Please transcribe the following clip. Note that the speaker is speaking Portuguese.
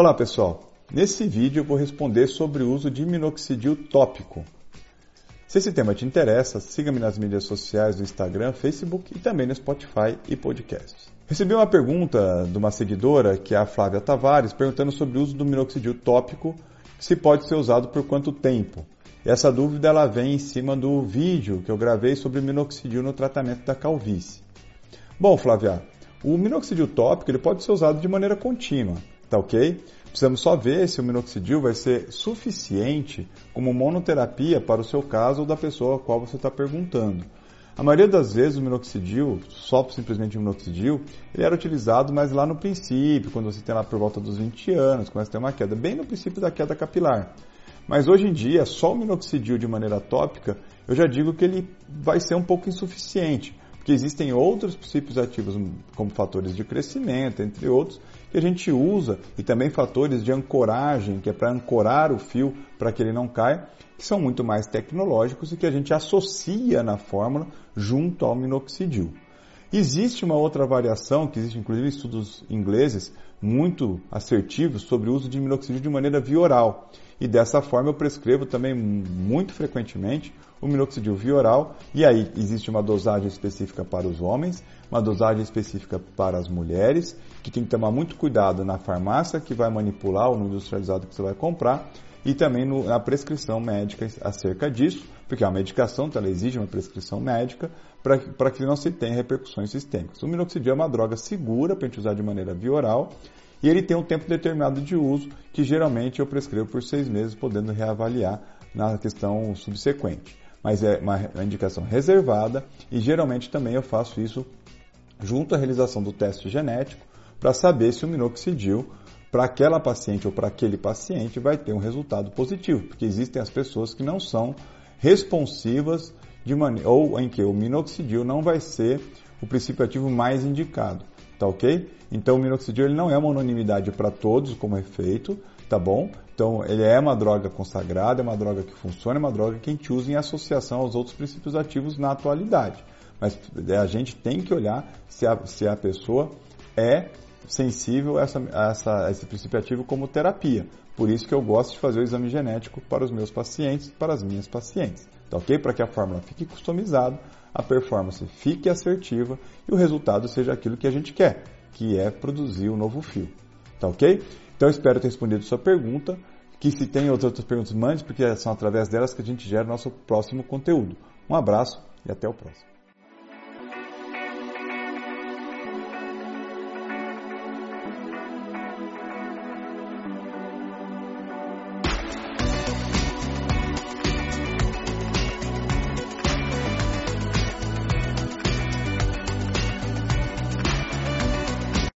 Olá pessoal, nesse vídeo eu vou responder sobre o uso de minoxidil tópico. Se esse tema te interessa, siga-me nas mídias sociais do Instagram, Facebook e também no Spotify e podcasts. Recebi uma pergunta de uma seguidora, que é a Flávia Tavares, perguntando sobre o uso do minoxidil tópico, se pode ser usado por quanto tempo. E essa dúvida ela vem em cima do vídeo que eu gravei sobre minoxidil no tratamento da calvície. Bom, Flávia, o minoxidil tópico ele pode ser usado de maneira contínua, tá ok? Precisamos só ver se o minoxidil vai ser suficiente como monoterapia para o seu caso ou da pessoa a qual você está perguntando. A maioria das vezes o minoxidil, só simplesmente o minoxidil, ele era utilizado mais lá no princípio, quando você tem lá por volta dos 20 anos, começa a ter uma queda, bem no princípio da queda capilar. Mas hoje em dia, só o minoxidil de maneira tópica, eu já digo que ele vai ser um pouco insuficiente porque existem outros princípios ativos, como fatores de crescimento, entre outros, que a gente usa, e também fatores de ancoragem, que é para ancorar o fio para que ele não caia, que são muito mais tecnológicos e que a gente associa na fórmula junto ao minoxidil. Existe uma outra variação, que existe inclusive estudos ingleses muito assertivos sobre o uso de minoxidil de maneira via oral. E dessa forma eu prescrevo também muito frequentemente o minoxidil via oral. E aí existe uma dosagem específica para os homens, uma dosagem específica para as mulheres, que tem que tomar muito cuidado na farmácia que vai manipular ou no industrializado que você vai comprar e também no, na prescrição médica acerca disso, porque a medicação então, ela exige uma prescrição médica para que não se tenha repercussões sistêmicas. O minoxidil é uma droga segura para a gente usar de maneira via oral e ele tem um tempo determinado de uso que geralmente eu prescrevo por seis meses, podendo reavaliar na questão subsequente. Mas é uma indicação reservada e geralmente também eu faço isso junto à realização do teste genético para saber se o minoxidil para aquela paciente ou para aquele paciente vai ter um resultado positivo, porque existem as pessoas que não são responsivas de maneira, ou em que o minoxidil não vai ser o princípio ativo mais indicado, tá ok? Então o minoxidil ele não é uma unanimidade para todos como efeito, tá bom? Então ele é uma droga consagrada, é uma droga que funciona, é uma droga que a gente usa em associação aos outros princípios ativos na atualidade. Mas é, a gente tem que olhar se a, se a pessoa é sensível a, essa, a, essa, a esse princípio ativo como terapia. Por isso que eu gosto de fazer o exame genético para os meus pacientes, para as minhas pacientes. Tá ok? Para que a fórmula fique customizada, a performance fique assertiva e o resultado seja aquilo que a gente quer, que é produzir o um novo fio. Tá ok? Então espero ter respondido sua pergunta. Que se tem outras, outras perguntas, mande, porque são através delas que a gente gera nosso próximo conteúdo. Um abraço e até o próximo.